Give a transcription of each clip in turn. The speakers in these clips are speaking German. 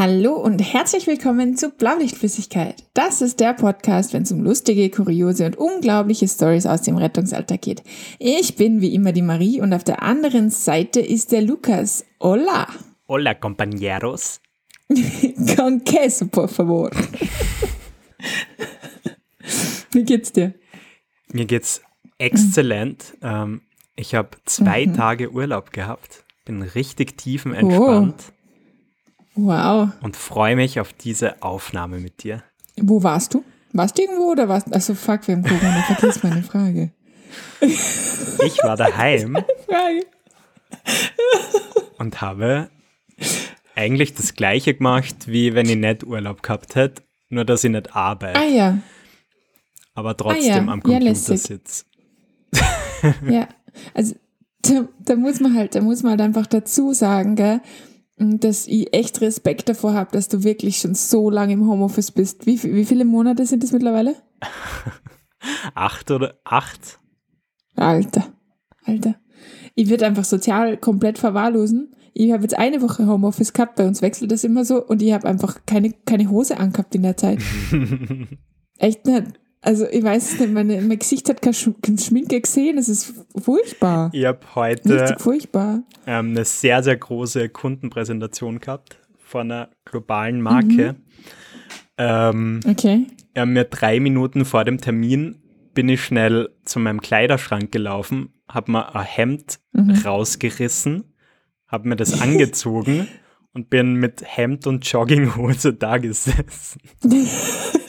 Hallo und herzlich willkommen zu Blaulichtflüssigkeit. Das ist der Podcast, wenn es um lustige, kuriose und unglaubliche Stories aus dem Rettungsalltag geht. Ich bin wie immer die Marie und auf der anderen Seite ist der Lukas. Hola. Hola, compañeros. Con queso, por favor. wie geht's dir? Mir geht's exzellent. Ähm, ich habe zwei mhm. Tage Urlaub gehabt, bin richtig tiefenentspannt. Oh. Wow. Und freue mich auf diese Aufnahme mit dir. Wo warst du? Warst du irgendwo oder warst du? Also fuck, wir haben Corona, vergiss meine Frage. Ich war daheim Frage. und habe eigentlich das gleiche gemacht, wie wenn ich nicht Urlaub gehabt hätte, nur dass ich nicht arbeite. Ah ja. Aber trotzdem ah, ja. am Computer ja, sitze. ja, also da, da, muss man halt, da muss man halt einfach dazu sagen, gell, dass ich echt Respekt davor habe, dass du wirklich schon so lange im Homeoffice bist. Wie, wie viele Monate sind es mittlerweile? acht oder acht? Alter, Alter. Ich würde einfach sozial komplett verwahrlosen. Ich habe jetzt eine Woche Homeoffice gehabt, bei uns wechselt das immer so und ich habe einfach keine, keine Hose angehabt in der Zeit. echt nicht. Also ich weiß nicht, meine, mein Gesicht hat keine Schminke gesehen, es ist furchtbar. Ich habe heute furchtbar. Ähm, eine sehr, sehr große Kundenpräsentation gehabt von einer globalen Marke. Mhm. Ähm, okay. Ja, mir drei Minuten vor dem Termin bin ich schnell zu meinem Kleiderschrank gelaufen, habe mir ein Hemd mhm. rausgerissen, habe mir das angezogen und bin mit Hemd und Jogginghose da gesessen.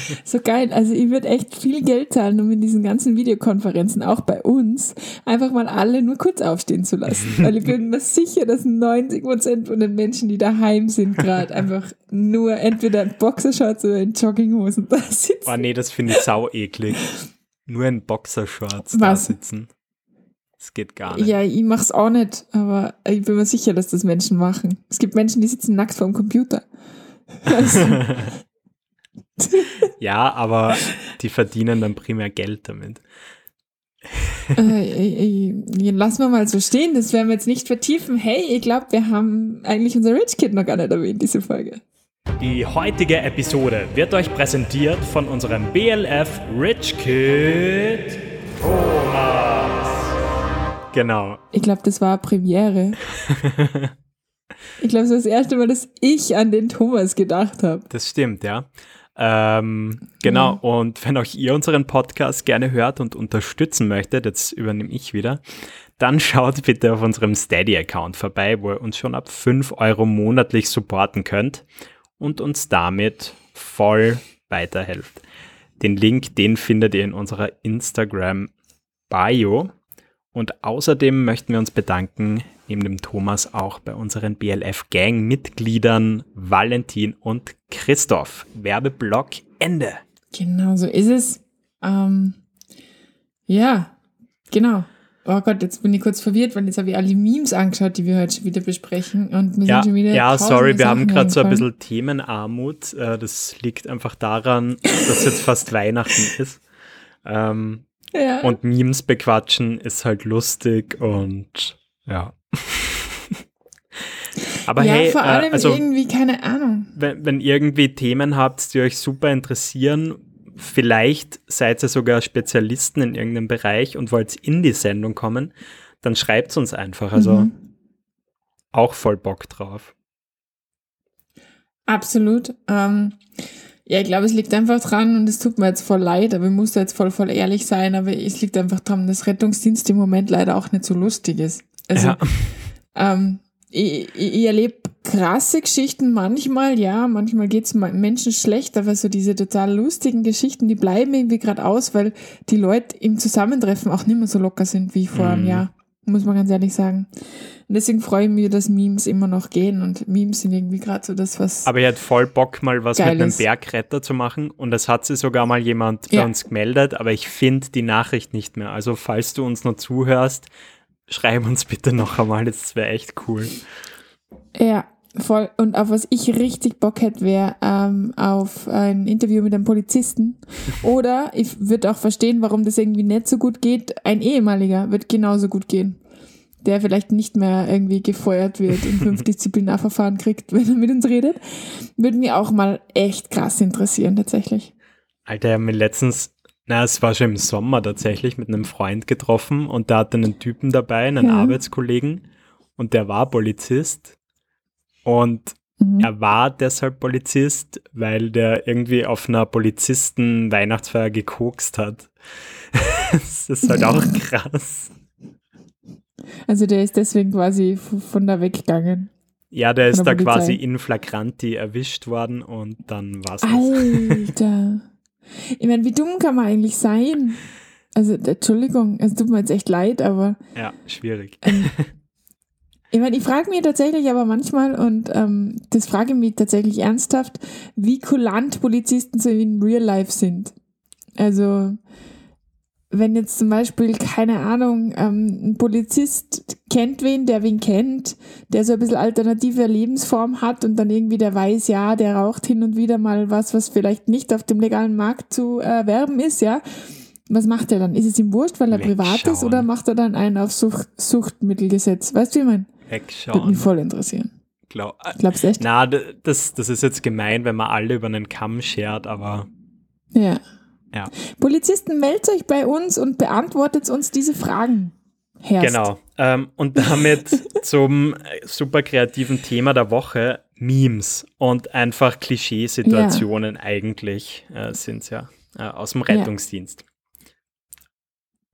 so geil. Also ich würde echt viel Geld zahlen, um in diesen ganzen Videokonferenzen, auch bei uns, einfach mal alle nur kurz aufstehen zu lassen. Weil ich bin mir sicher, dass 90 Prozent von den Menschen, die daheim sind, gerade einfach nur entweder in Boxershorts oder in Jogginghosen da sitzen. Oh nee, das finde ich sau eklig. Nur in Boxershorts da sitzen. Das geht gar nicht. Ja, ich mach's auch nicht, aber ich bin mir sicher, dass das Menschen machen. Es gibt Menschen, die sitzen nackt vor dem Computer. Also, ja, aber die verdienen dann primär Geld damit. äh, äh, lassen wir mal so stehen, das werden wir jetzt nicht vertiefen. Hey, ich glaube, wir haben eigentlich unser Rich Kid noch gar nicht erwähnt, diese Folge. Die heutige Episode wird euch präsentiert von unserem BLF Rich Kid Thomas. Genau. Ich glaube, das war Premiere. ich glaube, es war das erste Mal, dass ich an den Thomas gedacht habe. Das stimmt, ja. Ähm, genau, mhm. und wenn auch ihr unseren Podcast gerne hört und unterstützen möchtet, jetzt übernehme ich wieder, dann schaut bitte auf unserem Steady-Account vorbei, wo ihr uns schon ab 5 Euro monatlich supporten könnt und uns damit voll weiterhelft. Den Link, den findet ihr in unserer Instagram-Bio. Und außerdem möchten wir uns bedanken, neben dem Thomas auch bei unseren BLF-Gang-Mitgliedern Valentin und Christoph. Werbeblock Ende. Genau, so ist es. Ähm, ja, genau. Oh Gott, jetzt bin ich kurz verwirrt, weil jetzt habe ich alle Memes angeschaut, die wir heute schon wieder besprechen. Und wir ja, sind schon wieder ja sorry, wir haben gerade so ein bisschen Themenarmut. Äh, das liegt einfach daran, dass jetzt fast Weihnachten ist. Ähm, ja. Und Memes bequatschen ist halt lustig und ja. Aber ja, hey, vor äh, allem äh, also, irgendwie, keine Ahnung. Wenn, wenn irgendwie Themen habt, die euch super interessieren, vielleicht seid ihr sogar Spezialisten in irgendeinem Bereich und wollt in die Sendung kommen, dann schreibt es uns einfach. Also mhm. auch voll Bock drauf. Absolut. Ähm, ja, ich glaube, es liegt einfach dran und es tut mir jetzt voll leid, aber ich muss da jetzt voll, voll ehrlich sein, aber es liegt einfach dran, dass Rettungsdienst im Moment leider auch nicht so lustig ist. Also, ja. ähm, ich, ich erlebe krasse Geschichten manchmal, ja, manchmal geht es Menschen schlecht, aber so diese total lustigen Geschichten, die bleiben irgendwie gerade aus, weil die Leute im Zusammentreffen auch nicht mehr so locker sind wie vor einem mhm. Jahr, muss man ganz ehrlich sagen. Und deswegen freue ich mich, dass Memes immer noch gehen und Memes sind irgendwie gerade so das, was. Aber ihr hat voll Bock, mal was mit einem Bergretter zu machen und das hat sich sogar mal jemand ja. bei uns gemeldet, aber ich finde die Nachricht nicht mehr. Also, falls du uns noch zuhörst, schreib uns bitte noch einmal, das wäre echt cool. Ja, voll. Und auf was ich richtig Bock hätte, wäre ähm, auf ein Interview mit einem Polizisten. Oder ich würde auch verstehen, warum das irgendwie nicht so gut geht. Ein ehemaliger wird genauso gut gehen. der vielleicht nicht mehr irgendwie gefeuert wird und fünf Disziplinarverfahren kriegt, wenn er mit uns redet. Würde mich auch mal echt krass interessieren, tatsächlich. Alter, ich habe mich letztens, na, es war schon im Sommer tatsächlich, mit einem Freund getroffen und da hatte einen Typen dabei, einen ja. Arbeitskollegen, und der war Polizist. Und mhm. er war deshalb Polizist, weil der irgendwie auf einer Polizisten-Weihnachtsfeier gekokst hat. das ist halt auch krass. Also der ist deswegen quasi von da weggegangen. Ja, der ist da Polizei. quasi in flagranti erwischt worden und dann war es Alter. Ich meine, wie dumm kann man eigentlich sein? Also, Entschuldigung, es tut mir jetzt echt leid, aber. Ja, schwierig. Ähm, ich meine, ich frage mich tatsächlich aber manchmal, und ähm, das frage ich mich tatsächlich ernsthaft, wie kulant Polizisten so in Real Life sind. Also, wenn jetzt zum Beispiel, keine Ahnung, ähm, ein Polizist kennt wen, der wen kennt, der so ein bisschen alternative Lebensform hat und dann irgendwie der weiß, ja, der raucht hin und wieder mal was, was vielleicht nicht auf dem legalen Markt zu erwerben ist, ja. Was macht er dann? Ist es ihm wurscht, weil er Wegschauen. privat ist oder macht er dann einen auf Sucht, Suchtmittelgesetz? Weißt du, wie ich meine? Wegschauen. Würde mich voll interessieren. Glaub, Glaubst du echt? Na, das, das ist jetzt gemein, wenn man alle über einen Kamm schert, aber. Ja. Ja. Polizisten, meldet euch bei uns und beantwortet uns diese Fragen. Herst. Genau. Ähm, und damit zum super kreativen Thema der Woche, Memes und einfach Klischeesituationen ja. eigentlich äh, sind es ja äh, aus dem Rettungsdienst. Ja.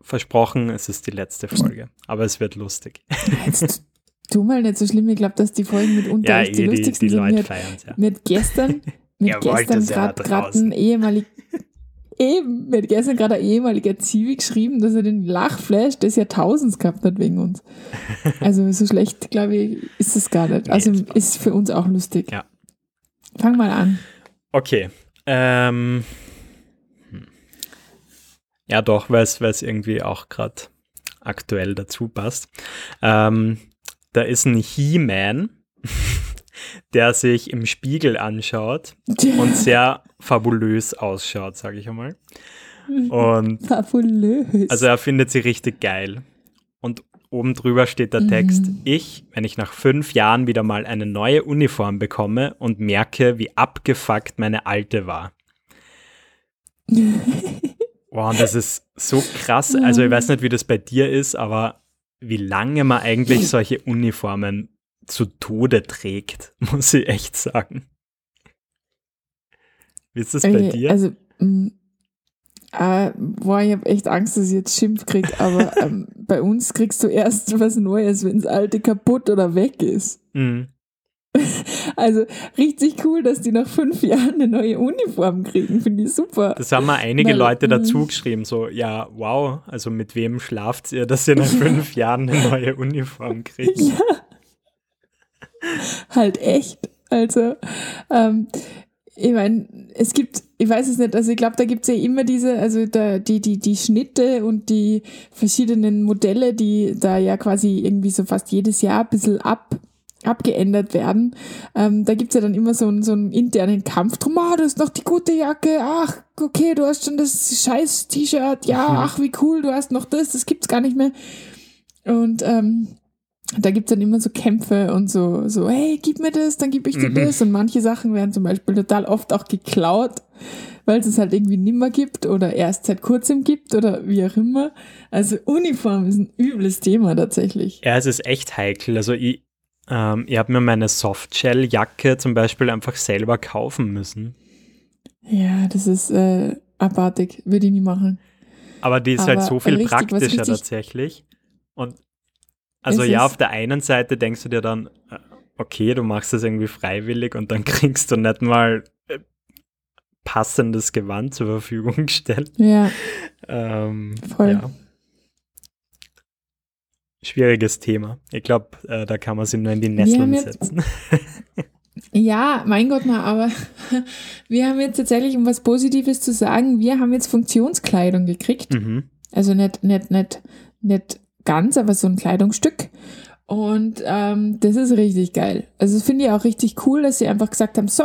Versprochen, es ist die letzte Folge, aber es wird lustig. Jetzt tu mal nicht so schlimm, ich glaube, dass die Folgen mitunter ja, die, eh, die lustigsten die, die sind. Leute feiern ja. Mit gestern, mit gestern gerade ein ehemalig Eben, mir hat gestern gerade ein ehemaliger Zivi geschrieben, dass er den Lachflash des Jahrtausends gehabt hat wegen uns. Also so schlecht, glaube ich, ist es gar nicht. Also nee, ist für uns auch lustig. Ja. Fang mal an. Okay. Ähm. Hm. Ja, doch, weil es irgendwie auch gerade aktuell dazu passt. Ähm, da ist ein He-Man der sich im Spiegel anschaut und sehr fabulös ausschaut, sage ich einmal. Und fabulös. Also er findet sie richtig geil. Und oben drüber steht der Text, mhm. ich, wenn ich nach fünf Jahren wieder mal eine neue Uniform bekomme und merke, wie abgefuckt meine alte war. Wow, und das ist so krass. Also ich weiß nicht, wie das bei dir ist, aber wie lange man eigentlich solche Uniformen zu Tode trägt, muss ich echt sagen. Wie ist das bei okay, dir? Also, mh, äh, boah, ich habe echt Angst, dass ich jetzt Schimpf kriege, aber ähm, bei uns kriegst du erst was Neues, wenn das alte kaputt oder weg ist. Mhm. Also richtig cool, dass die nach fünf Jahren eine neue Uniform kriegen, finde ich super. Das haben mal einige Weil, Leute dazu geschrieben, so, ja, wow, also mit wem schlaft ihr, dass ihr nach fünf Jahren eine neue Uniform kriegt? Ja halt echt. Also, ähm, ich meine, es gibt, ich weiß es nicht, also ich glaube, da gibt es ja immer diese, also da, die, die, die Schnitte und die verschiedenen Modelle, die da ja quasi irgendwie so fast jedes Jahr ein bisschen ab, abgeändert werden. Ähm, da es ja dann immer so, einen so einen internen Kampf drum, ah, du hast noch die gute Jacke, ach, okay, du hast schon das scheiß T-Shirt, ja, mhm. ach, wie cool, du hast noch das, das gibt's gar nicht mehr. Und ähm, da gibt's dann immer so Kämpfe und so, so, hey, gib mir das, dann gib ich dir mhm. das. Und manche Sachen werden zum Beispiel total oft auch geklaut, weil es es halt irgendwie nimmer gibt oder erst seit kurzem gibt oder wie auch immer. Also Uniform ist ein übles Thema tatsächlich. Ja, es ist echt heikel. Also ich, ähm, ich habe mir meine Softshell-Jacke zum Beispiel einfach selber kaufen müssen. Ja, das ist äh, abartig, würde ich nie machen. Aber die ist halt Aber halt so viel richtig, praktischer tatsächlich. Und also ja, auf der einen Seite denkst du dir dann, äh, okay, du machst das irgendwie freiwillig und dann kriegst du nicht mal äh, passendes Gewand zur Verfügung gestellt. Ja. Ähm, Voll. Ja. Schwieriges Thema. Ich glaube, äh, da kann man sich nur in die Nesseln setzen. ja, mein Gott, na, aber wir haben jetzt tatsächlich, um was Positives zu sagen, wir haben jetzt Funktionskleidung gekriegt. Mhm. Also nicht, nicht, nicht, nicht ganz, aber so ein Kleidungsstück. Und ähm, das ist richtig geil. Also das finde ich auch richtig cool, dass sie einfach gesagt haben, so,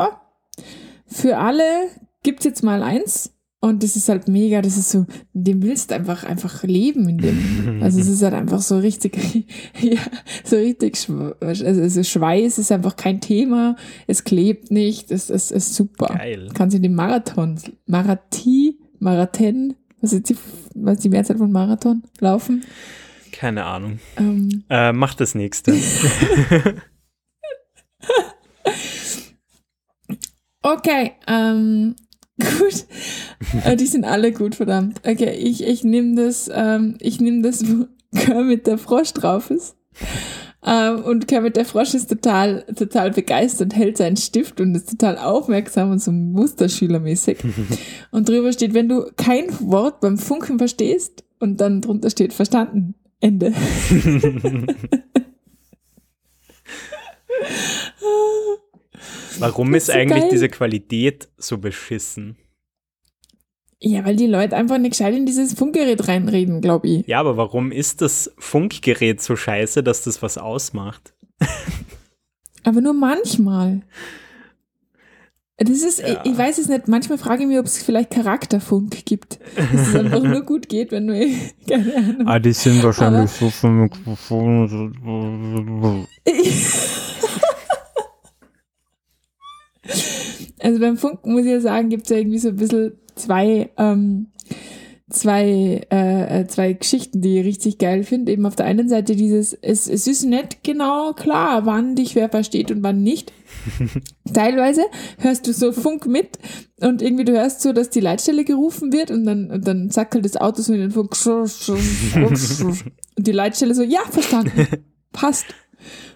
für alle gibt's jetzt mal eins. Und das ist halt mega, das ist so, dem willst du einfach, einfach leben in dem. Also es ist halt einfach so richtig, ja, so richtig, also, also Schweiß ist einfach kein Thema, es klebt nicht, es, es ist super. Geil. Kannst in den Marathon, Marathi, Marathon, was ist die, was ist die Mehrzahl von Marathon, laufen? Keine Ahnung. Ähm, äh, mach das nächste. okay, ähm, Gut. Äh, die sind alle gut, verdammt. Okay, ich, ich nehme das, ähm, ich nehme das, wo Kermit der Frosch drauf ist. Ähm, und Kermit der Frosch ist total, total begeistert, hält seinen Stift und ist total aufmerksam und so Musterschülermäßig. und drüber steht, wenn du kein Wort beim Funken verstehst und dann drunter steht, verstanden. Ende. Warum ist, ist so eigentlich geil. diese Qualität so beschissen? Ja, weil die Leute einfach nicht gescheit in dieses Funkgerät reinreden, glaube ich. Ja, aber warum ist das Funkgerät so scheiße, dass das was ausmacht? aber nur manchmal. Das ist, ja. ich, ich, weiß es nicht, manchmal frage ich mich, ob es vielleicht Charakterfunk gibt. Dass es einfach nur gut geht, wenn du, keine Ahnung. Ah, die sind wahrscheinlich aber, so vom Mikrofon. Also beim Funken muss ich ja sagen, gibt es ja irgendwie so ein bisschen zwei, ähm, zwei, äh, äh, zwei Geschichten, die ich richtig geil finde. Eben auf der einen Seite dieses, es, es ist nicht genau klar, wann dich wer versteht und wann nicht. Teilweise hörst du so Funk mit und irgendwie du hörst so, dass die Leitstelle gerufen wird und dann, und dann zackelt das Auto so in den Funk und die Leitstelle so, ja, verstanden, passt.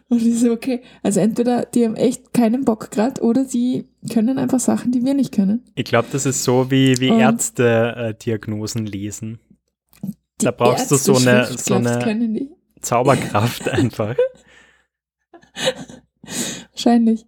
Und ich so, okay, also entweder die haben echt keinen Bock gerade oder sie können einfach Sachen, die wir nicht können. Ich glaube, das ist so wie, wie Ärzte äh, Diagnosen lesen. Da brauchst Ärzte du so eine, so eine Zauberkraft einfach. Wahrscheinlich.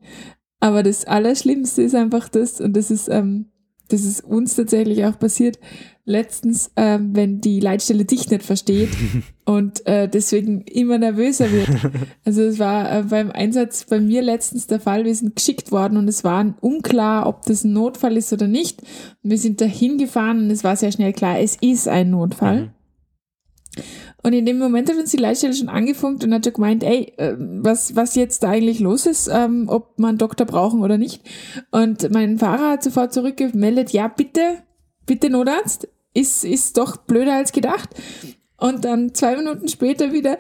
Aber das Allerschlimmste ist einfach das, und das ist, ähm, das ist uns tatsächlich auch passiert, letztens, ähm, wenn die Leitstelle dich nicht versteht und äh, deswegen immer nervöser wird. Also es war äh, beim Einsatz bei mir letztens der Fall, wir sind geschickt worden und es war unklar, ob das ein Notfall ist oder nicht. Und wir sind dahin gefahren und es war sehr schnell klar, es ist ein Notfall. Mhm. Und in dem Moment hat uns die Leitstelle schon angefunkt und hat schon gemeint, ey, äh, was, was jetzt da eigentlich los ist, ähm, ob man einen Doktor brauchen oder nicht. Und mein Fahrer hat sofort zurückgemeldet, ja, bitte, bitte Notarzt ist, ist doch blöder als gedacht. Und dann zwei Minuten später wieder,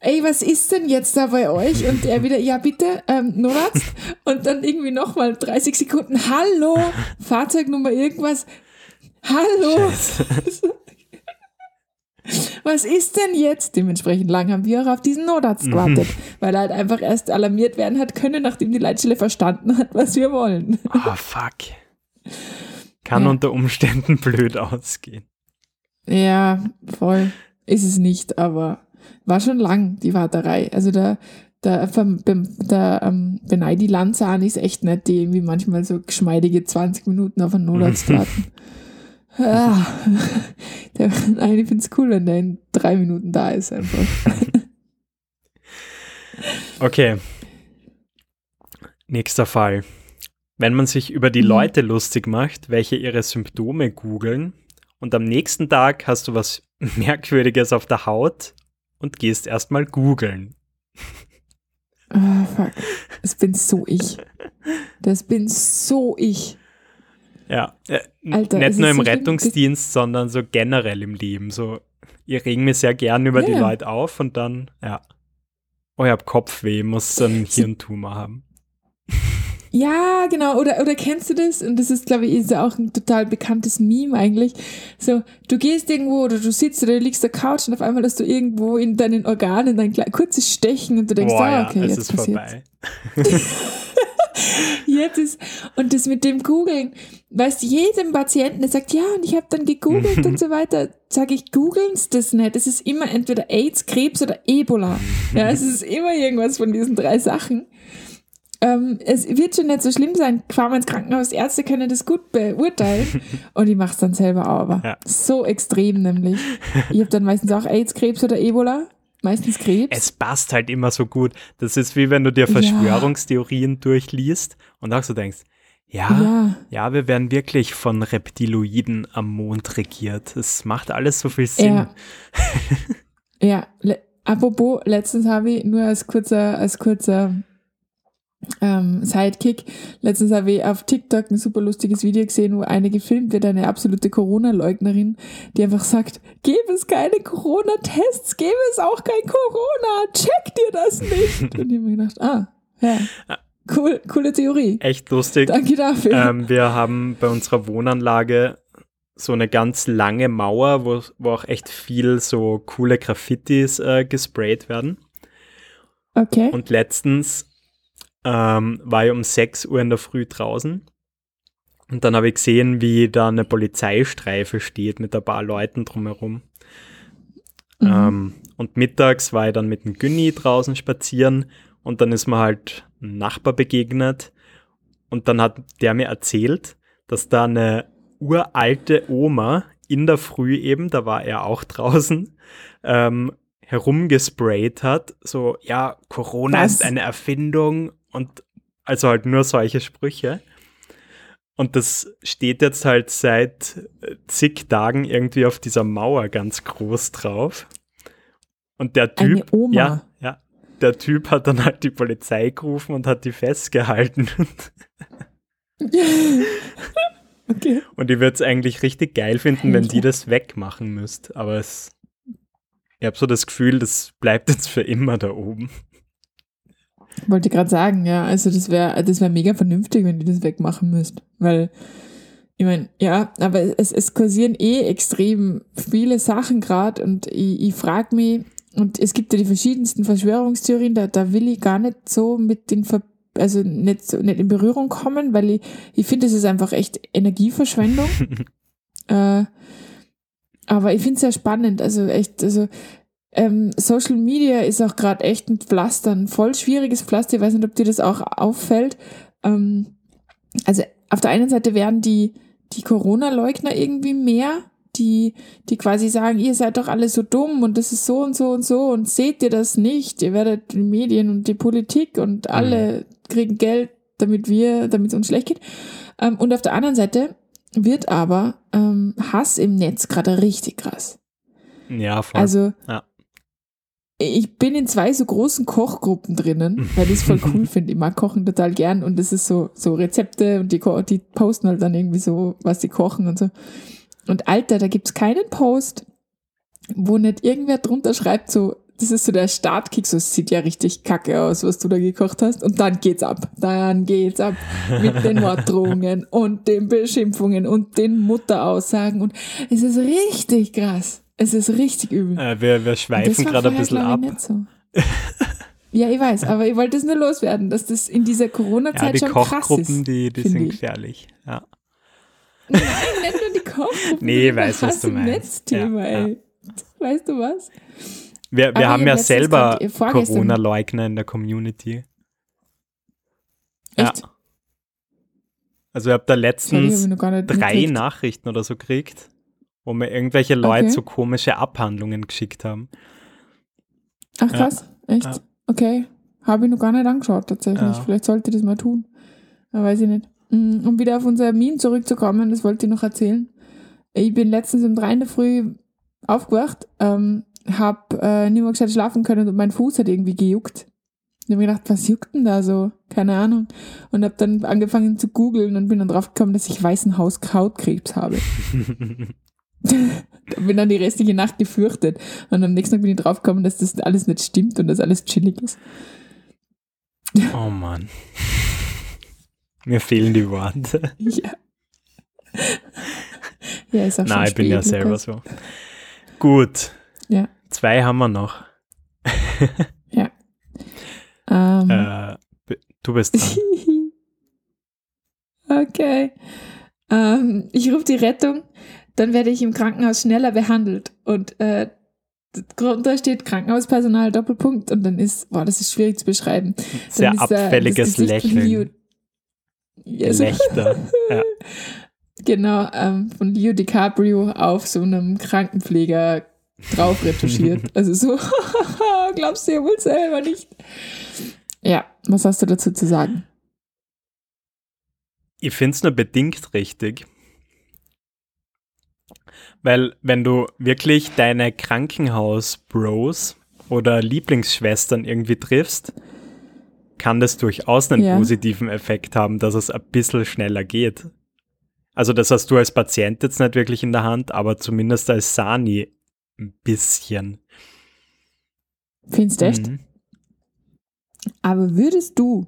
ey, was ist denn jetzt da bei euch? Und er wieder, ja bitte, ähm, Notarzt. Und dann irgendwie nochmal 30 Sekunden, hallo, Fahrzeugnummer irgendwas, hallo. was ist denn jetzt? Dementsprechend lang haben wir auch auf diesen Notarzt gewartet, weil er halt einfach erst alarmiert werden hat können, nachdem die Leitstelle verstanden hat, was wir wollen. Ah, oh, fuck. Kann ja. unter Umständen blöd ausgehen. Ja, voll. Ist es nicht, aber war schon lang, die Warterei. Also da, da, der ähm, Beneidi Lanzahn ist echt nett, die irgendwie manchmal so geschmeidige 20 Minuten auf einen Notarzt warten. der, nein, ich finde es cool, wenn der in drei Minuten da ist einfach. okay. Nächster Fall. Wenn man sich über die mhm. Leute lustig macht, welche ihre Symptome googeln und am nächsten Tag hast du was Merkwürdiges auf der Haut und gehst erstmal googeln. Oh, fuck. Das bin so ich. Das bin so ich. Ja, äh, Alter, nicht nur im so Rettungsdienst, sondern so generell im Leben. So, ich regen mich sehr gern über ja, die Leute auf und dann, ja. Oh, ich hab Kopfweh, muss einen Hirntumor haben. Ja, genau. Oder, oder kennst du das? Und das ist, glaube ich, ist ja auch ein total bekanntes Meme eigentlich. So, du gehst irgendwo oder du sitzt oder du liegst auf der Couch und auf einmal hast du irgendwo in deinen Organen ein kurzes Stechen und du denkst, Boah, ah, okay, ja, jetzt ist passiert. vorbei. jetzt ist, und das mit dem Googeln, weißt du, jedem Patienten, der sagt, ja, und ich habe dann gegoogelt und so weiter, sage ich, googeln's das nicht. Es ist immer entweder AIDS, Krebs oder Ebola. Ja, es ist immer irgendwas von diesen drei Sachen ähm, es wird schon nicht so schlimm sein. Fahren wir ins Krankenhaus, Ärzte können das gut beurteilen. und ich mache es dann selber aber. Ja. So extrem nämlich. Ich habe dann meistens auch AIDS, Krebs oder Ebola. Meistens Krebs. Es passt halt immer so gut. Das ist wie wenn du dir Verschwörungstheorien ja. durchliest und auch so denkst, Ja, ja, ja, wir werden wirklich von Reptiloiden am Mond regiert. Es macht alles so viel Sinn. Ja, ja. Le apropos, letztens habe ich nur als kurzer, als kurzer ähm, Sidekick. Letztens habe ich auf TikTok ein super lustiges Video gesehen, wo eine gefilmt wird, eine absolute Corona-Leugnerin, die einfach sagt, gäbe es keine Corona-Tests, gäbe es auch kein Corona, check dir das nicht. Und ich habe mir gedacht, ah, ja. Cool, coole Theorie. Echt lustig. Danke dafür. Ähm, wir haben bei unserer Wohnanlage so eine ganz lange Mauer, wo, wo auch echt viel so coole Graffitis äh, gesprayt werden. Okay. Und letztens ähm, war ich um 6 Uhr in der Früh draußen. Und dann habe ich gesehen, wie da eine Polizeistreife steht mit ein paar Leuten drumherum. Mhm. Ähm, und mittags war ich dann mit dem Günni draußen spazieren und dann ist mir halt ein Nachbar begegnet und dann hat der mir erzählt, dass da eine uralte Oma in der Früh eben, da war er auch draußen, ähm, herumgesprayt hat, so, ja, Corona Was? ist eine Erfindung und also halt nur solche Sprüche. Und das steht jetzt halt seit äh, zig Tagen irgendwie auf dieser Mauer ganz groß drauf. Und der Typ, ja, ja, der Typ hat dann halt die Polizei gerufen und hat die festgehalten. okay. Und ich würde es eigentlich richtig geil finden, wenn die das wegmachen müsst. Aber es, ich habe so das Gefühl, das bleibt jetzt für immer da oben. Wollte gerade sagen, ja, also das wäre das wär mega vernünftig, wenn die das wegmachen müsst. Weil, ich meine, ja, aber es, es kursieren eh extrem viele Sachen gerade und ich, ich frage mich, und es gibt ja die verschiedensten Verschwörungstheorien, da, da will ich gar nicht so mit den Ver also nicht, so, nicht in Berührung kommen, weil ich, ich finde, es ist einfach echt Energieverschwendung. äh, aber ich finde es sehr spannend. Also echt, also ähm, Social Media ist auch gerade echt ein Pflaster, ein voll schwieriges Pflaster. Ich weiß nicht, ob dir das auch auffällt. Ähm, also auf der einen Seite werden die, die Corona-Leugner irgendwie mehr, die, die quasi sagen, ihr seid doch alle so dumm und das ist so und so und so und seht ihr das nicht? Ihr werdet die Medien und die Politik und alle mhm. kriegen Geld, damit wir, damit es uns schlecht geht. Ähm, und auf der anderen Seite wird aber ähm, Hass im Netz gerade richtig krass. Ja, voll. Also ja ich bin in zwei so großen Kochgruppen drinnen, weil ich es voll cool finde. Ich mag Kochen total gern und das ist so, so Rezepte und die, die posten halt dann irgendwie so, was sie kochen und so. Und Alter, da gibt's keinen Post, wo nicht irgendwer drunter schreibt, so, das ist so der Startkick, so, es sieht ja richtig kacke aus, was du da gekocht hast. Und dann geht's ab. Dann geht's ab mit den Morddrohungen und den Beschimpfungen und den Mutteraussagen. Und es ist richtig krass. Es ist richtig übel. Äh, wir, wir schweifen gerade ein bisschen ab. So. ja, ich weiß, aber ich wollte es nur loswerden, dass das in dieser Corona-Zeit ja, schon krass ist. Die, die sind gefährlich, ja. Nein, nicht nur die Kochgruppen. Nee, ich weiß, was du meinst. Netzthema, ja, ey. Ja. Weißt du was? Wir, wir haben ja selber Corona-Leugner in der Community. Echt? Ja. Also ich habe da letztens drei Nachrichten oder so gekriegt wo mir irgendwelche Leute okay. so komische Abhandlungen geschickt haben. Ach krass, ja. echt? Ja. Okay. Habe ich noch gar nicht angeschaut tatsächlich. Ja. Vielleicht sollte ich das mal tun. Aber weiß ich nicht. Mm, um wieder auf unser Meme zurückzukommen, das wollte ich noch erzählen. Ich bin letztens um drei in der Früh aufgewacht, ähm, hab äh, nicht mehr gescheit schlafen können und mein Fuß hat irgendwie gejuckt. Ich habe mir gedacht, was juckt denn da so? Keine Ahnung. Und habe dann angefangen zu googeln und bin dann drauf gekommen, dass ich weißen Hautkrebs habe. bin dann die restliche Nacht gefürchtet. Und am nächsten Tag bin ich draufgekommen, dass das alles nicht stimmt und dass alles chillig ist. Oh Mann. Mir fehlen die Worte. Ja. Ja, ist auch Nein, ich bin ja selber Lukas. so. Gut. Ja. Zwei haben wir noch. ja. Um. Äh, du bist dran. okay. Um, ich rufe die Rettung dann werde ich im Krankenhaus schneller behandelt. Und äh, drunter steht Krankenhauspersonal Doppelpunkt und dann ist, boah, das ist schwierig zu beschreiben. Sehr ist, abfälliges äh, Lächeln. Yes. Gelächter. ja. Genau, ähm, von Leo DiCaprio auf so einem Krankenpfleger drauf retuschiert. also so, glaubst du ja wohl selber nicht. Ja, was hast du dazu zu sagen? Ich finde es nur bedingt richtig. Weil wenn du wirklich deine Krankenhaus-Bros oder Lieblingsschwestern irgendwie triffst, kann das durchaus einen ja. positiven Effekt haben, dass es ein bisschen schneller geht. Also das hast du als Patient jetzt nicht wirklich in der Hand, aber zumindest als Sani ein bisschen. Findest du echt? Mhm. Aber würdest du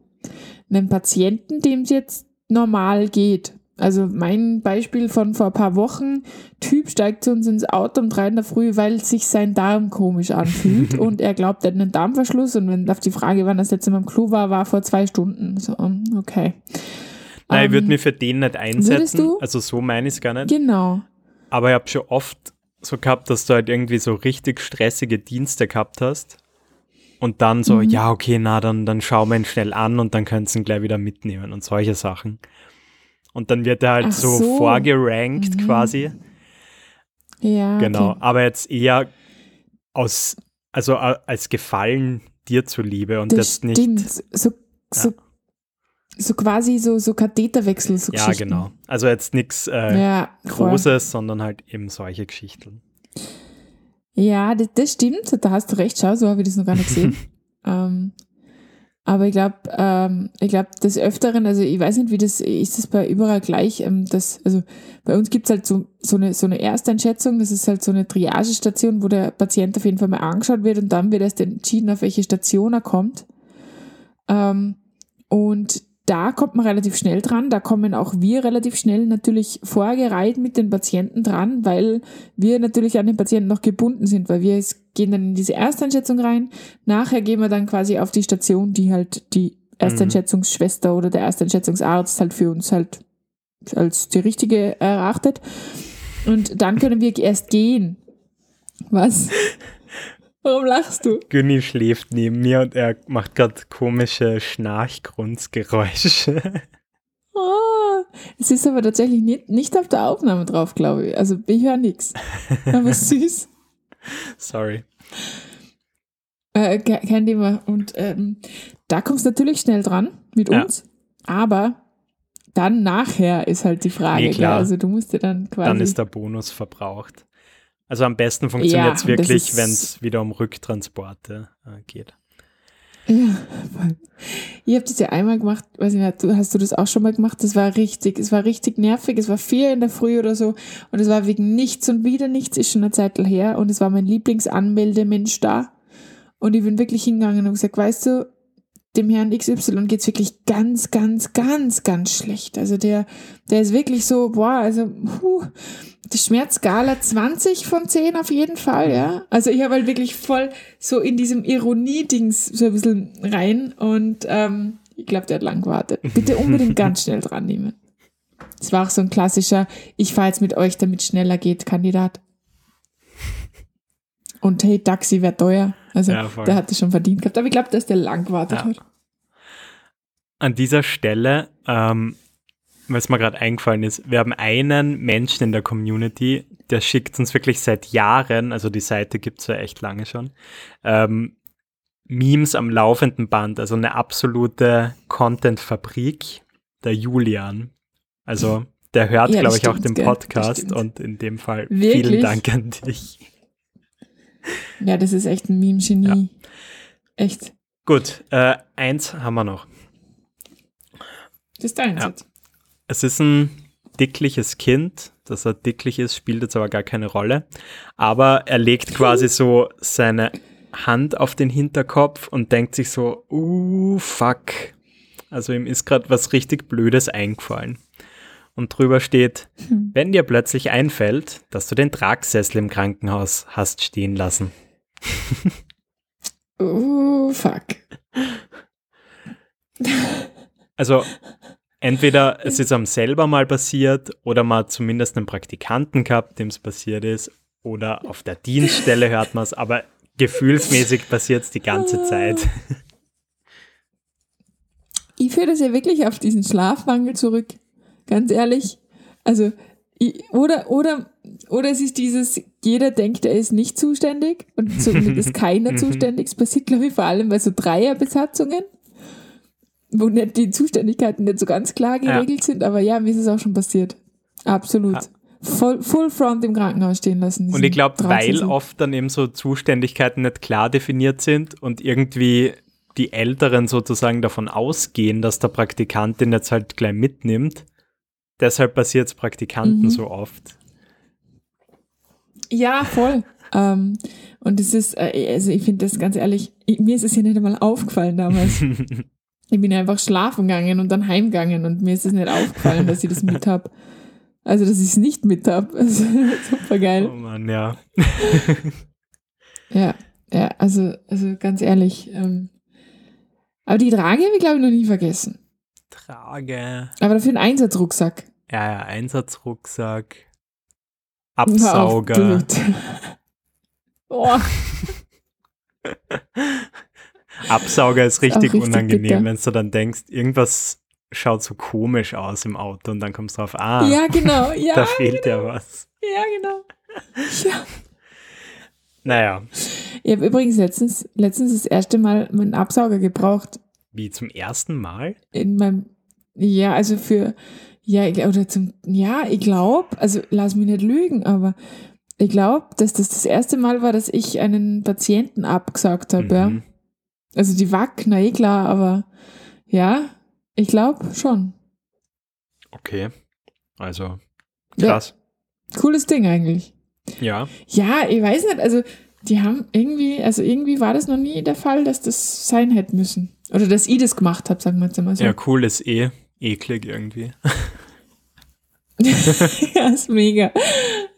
einem Patienten, dem es jetzt normal geht, also mein Beispiel von vor ein paar Wochen, Typ steigt zu uns ins Auto um drei in der Früh, weil sich sein Darm komisch anfühlt und er glaubt, er hat einen Darmverschluss und wenn auf die Frage, wann das letzte Mal im Klo war, war vor zwei Stunden. So, okay. Nein, ich würde ähm, mich für den nicht einsetzen. Also so meine ich es gar nicht. Genau. Aber ich habe schon oft so gehabt, dass du halt irgendwie so richtig stressige Dienste gehabt hast. Und dann so, mhm. ja, okay, na, dann, dann schauen wir ihn schnell an und dann kannst du ihn gleich wieder mitnehmen und solche Sachen. Und dann wird er halt so, so, vorgerankt mhm. quasi. Ja. Genau. Okay. Aber jetzt eher aus, also als Gefallen dir zuliebe und das, das nicht. So, so, ja. so quasi so, so Katheterwechsel. So ja, genau. Also jetzt nichts äh, ja, Großes, sondern halt eben solche Geschichten. Ja, das, das, stimmt. Da hast du recht. Schau, so habe ich das noch gar nicht gesehen. ähm, aber ich glaube, ähm, ich des Öfteren, also ich weiß nicht, wie das, ist das bei überall gleich, ähm, das, also bei uns gibt's halt so, so, eine, so eine Ersteinschätzung, das ist halt so eine Triagestation, wo der Patient auf jeden Fall mal angeschaut wird und dann wird erst entschieden, auf welche Station er kommt. Ähm, und da kommt man relativ schnell dran. Da kommen auch wir relativ schnell natürlich vorgereiht mit den Patienten dran, weil wir natürlich an den Patienten noch gebunden sind, weil wir gehen dann in diese Ersteinschätzung rein. Nachher gehen wir dann quasi auf die Station, die halt die Ersteinschätzungsschwester oder der Ersteinschätzungsarzt halt für uns halt als die richtige erachtet. Und dann können wir erst gehen. Was? Warum lachst du? Günni schläft neben mir und er macht gerade komische Schnarchgrunzgeräusche. Oh, es ist aber tatsächlich nicht, nicht auf der Aufnahme drauf, glaube ich. Also ich höre nichts. Aber süß. Sorry. Äh, kein Thema. Und ähm, da kommst du natürlich schnell dran mit uns. Ja. Aber dann nachher ist halt die Frage. Nee, klar. Also du musst dir dann quasi. Dann ist der Bonus verbraucht. Also am besten funktioniert es ja, wirklich, wenn es wieder um Rücktransporte äh, geht. Ja, ich habe das ja einmal gemacht, weiß ich nicht, hast du das auch schon mal gemacht? Das war richtig, es war richtig nervig, es war vier in der Früh oder so und es war wegen nichts und wieder nichts, ist schon eine Zeit her und es war mein Lieblingsanmeldemensch da und ich bin wirklich hingegangen und gesagt, weißt du, dem Herrn XY geht's wirklich ganz, ganz, ganz, ganz schlecht. Also der, der ist wirklich so, boah, also, puh, die Schmerzskala 20 von 10 auf jeden Fall, ja. Also ich habe halt wirklich voll so in diesem Ironie-Dings so ein bisschen rein und ähm, ich glaube, der hat lang gewartet. Bitte unbedingt ganz schnell dran nehmen. Das war auch so ein klassischer, ich fahre jetzt mit euch, damit schneller geht, Kandidat. Und hey, Taxi wäre teuer. Also ja, der hatte schon verdient gehabt. Aber ich glaube, dass der lang gewartet ja. hat. An dieser Stelle ähm, was mir gerade eingefallen ist, wir haben einen Menschen in der Community, der schickt uns wirklich seit Jahren, also die Seite gibt es ja echt lange schon, ähm, Memes am laufenden Band, also eine absolute Content-Fabrik, der Julian. Also der hört, ja, glaube ich, auch den Podcast und in dem Fall Wirklich? vielen Dank an dich. Ja, das ist echt ein Meme-Genie. Ja. Echt. Gut, äh, eins haben wir noch. Das ist dein ja. Es ist ein dickliches Kind. Dass er dicklich ist, spielt jetzt aber gar keine Rolle. Aber er legt quasi so seine Hand auf den Hinterkopf und denkt sich so, uh, fuck. Also ihm ist gerade was richtig Blödes eingefallen. Und drüber steht, hm. wenn dir plötzlich einfällt, dass du den Tragsessel im Krankenhaus hast stehen lassen. uh, fuck. Also entweder es ist einem selber mal passiert oder man hat zumindest einen Praktikanten gehabt, dem es passiert ist, oder auf der Dienststelle hört man es, aber gefühlsmäßig passiert es die ganze Zeit. Ich führe das ja wirklich auf diesen Schlafmangel zurück, ganz ehrlich. Also, oder, oder, oder es ist dieses, jeder denkt, er ist nicht zuständig und somit ist keiner zuständig. Es passiert, glaube ich, vor allem bei so Dreierbesatzungen. wo nicht die Zuständigkeiten nicht so ganz klar geregelt ja. sind, aber ja, mir ist es auch schon passiert. Absolut. Ja. Voll, full front im Krankenhaus stehen lassen. Und ich glaube, weil oft dann eben so Zuständigkeiten nicht klar definiert sind und irgendwie die Älteren sozusagen davon ausgehen, dass der Praktikant den jetzt halt gleich mitnimmt. Deshalb passiert es Praktikanten mhm. so oft. Ja, voll. ähm, und es ist, äh, also ich finde das ganz ehrlich, mir ist es ja nicht einmal aufgefallen damals. ich bin einfach schlafen gegangen und dann heimgegangen und mir ist es nicht aufgefallen, dass ich das mit habe. Also, dass ich es nicht mit habe. Also, super geil. Oh Mann, ja. ja, ja, also, also ganz ehrlich. Ähm, aber die Trage habe ich, glaube ich, noch nie vergessen. Trage. Aber dafür einen Einsatzrucksack. Ja, ja, Einsatzrucksack. Absauger. oh. Absauger ist richtig, richtig unangenehm, wenn du dann denkst, irgendwas schaut so komisch aus im Auto und dann kommst du drauf, ah, ja, genau, ja, da fehlt genau. ja was. Ja, genau. Ja. Naja. Ich habe übrigens letztens, letztens das erste Mal meinen Absauger gebraucht. Wie zum ersten Mal? In meinem, ja, also für, ja, oder zum, ja, ich glaube, also lass mich nicht lügen, aber ich glaube, dass das das erste Mal war, dass ich einen Patienten abgesagt habe, mhm. ja. Also die Wack, na eh klar, aber ja, ich glaube schon. Okay, also krass. Ja, cooles Ding eigentlich. Ja. Ja, ich weiß nicht, also die haben irgendwie, also irgendwie war das noch nie der Fall, dass das sein hätte müssen. Oder dass ich das gemacht habe, sagen wir jetzt mal so. Ja, cool ist eh eklig irgendwie. ja, ist mega.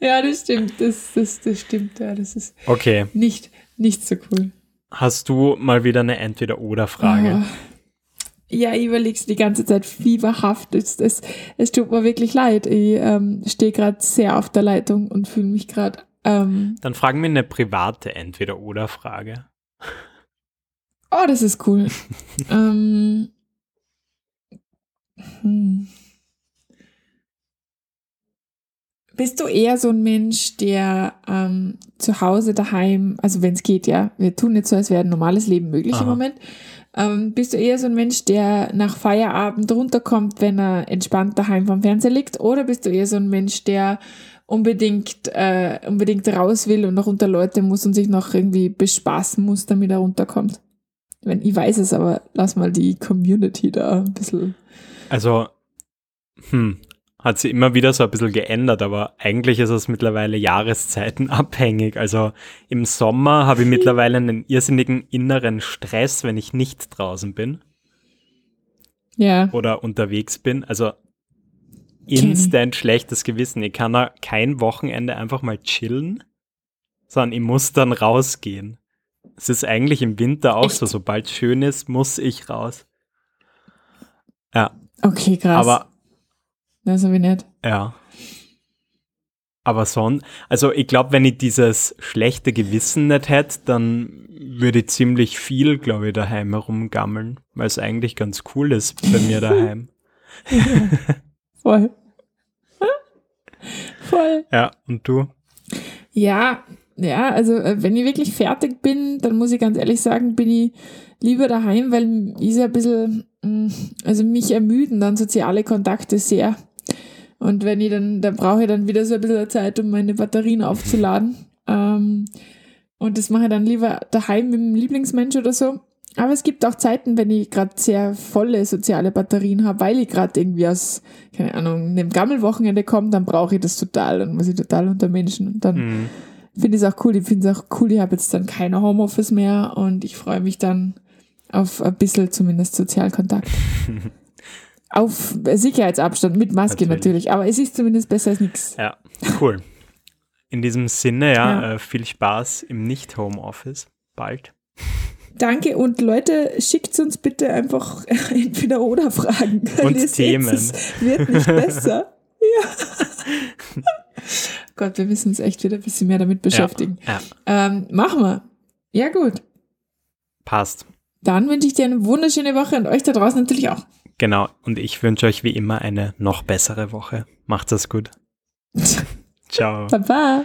Ja, das stimmt. Das, das, das stimmt. Ja, das ist okay. nicht, nicht so cool. Hast du mal wieder eine Entweder-Oder-Frage? Oh. Ja, ich überleg's die ganze Zeit fieberhaft. Es, es, es tut mir wirklich leid. Ich ähm, stehe gerade sehr auf der Leitung und fühle mich gerade. Ähm, Dann fragen wir eine private Entweder-Oder-Frage. Oh, das ist cool. ähm, hm. Bist du eher so ein Mensch, der ähm, zu Hause daheim, also wenn es geht, ja, wir tun jetzt so, als wäre ein normales Leben möglich Aha. im Moment, ähm, bist du eher so ein Mensch, der nach Feierabend runterkommt, wenn er entspannt daheim vom Fernseher liegt? Oder bist du eher so ein Mensch, der unbedingt, äh, unbedingt raus will und noch unter Leute muss und sich noch irgendwie bespaßen muss, damit er runterkommt? Wenn, ich weiß es, aber lass mal die Community da ein bisschen. Also, hm, hat sie immer wieder so ein bisschen geändert, aber eigentlich ist es mittlerweile Jahreszeiten abhängig. Also im Sommer habe ich mittlerweile einen irrsinnigen inneren Stress, wenn ich nicht draußen bin. Ja. Oder unterwegs bin. Also instant schlechtes Gewissen. Ich kann da kein Wochenende einfach mal chillen, sondern ich muss dann rausgehen. Es ist eigentlich im Winter auch Echt? so, sobald es schön ist, muss ich raus. Ja. Okay, krass. Aber das habe ich nicht. Ja. Aber sonst, also ich glaube, wenn ich dieses schlechte Gewissen nicht hätte, dann würde ich ziemlich viel, glaube ich, daheim herumgammeln, weil es eigentlich ganz cool ist bei mir daheim. Voll. Voll. Ja, und du? Ja, ja, also äh, wenn ich wirklich fertig bin, dann muss ich ganz ehrlich sagen, bin ich lieber daheim, weil ich ein bisschen, also mich ermüden dann soziale Kontakte sehr. Und wenn ich dann, da brauche ich dann wieder so ein bisschen Zeit, um meine Batterien aufzuladen. Ähm, und das mache ich dann lieber daheim mit dem Lieblingsmensch oder so. Aber es gibt auch Zeiten, wenn ich gerade sehr volle soziale Batterien habe, weil ich gerade irgendwie aus, keine Ahnung, einem Gammelwochenende komme, dann brauche ich das total und muss ich total unter Menschen. Und dann mhm. finde ich es auch cool. Ich finde es auch cool, ich habe jetzt dann keine Homeoffice mehr und ich freue mich dann auf ein bisschen zumindest Sozialkontakt. Auf Sicherheitsabstand mit Maske natürlich. natürlich. aber es ist zumindest besser als nichts. Ja, cool. In diesem Sinne, ja, ja. Äh, viel Spaß im Nicht-Homeoffice bald. Danke und Leute, schickt uns bitte einfach entweder oder Fragen. Und Themen. Seht, es wird nicht besser. ja. Gott, wir müssen uns echt wieder ein bisschen mehr damit beschäftigen. Ja, ja. Ähm, machen wir. Ja, gut. Passt. Dann wünsche ich dir eine wunderschöne Woche und euch da draußen natürlich auch. Genau, und ich wünsche euch wie immer eine noch bessere Woche. Macht's es gut. Ciao. Baba.